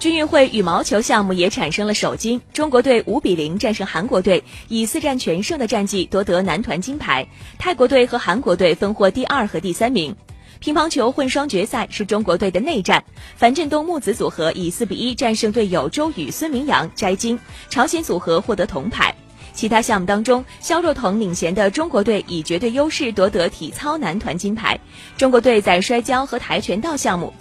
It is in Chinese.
军运会羽毛球项目也产生了首金，中国队五比零战胜韩国队，以四战全胜的战绩夺得男团金牌。泰国队和韩国队分获第二和第三名。乒乓球混双决赛是中国队的内战，樊振东木子组合以四比一战胜队友周雨孙铭阳摘金，朝鲜组合获得铜牌。其他项目当中，肖若腾领衔的中国队以绝对优势夺得体操男团金牌。中国队在摔跤和跆拳道项目各。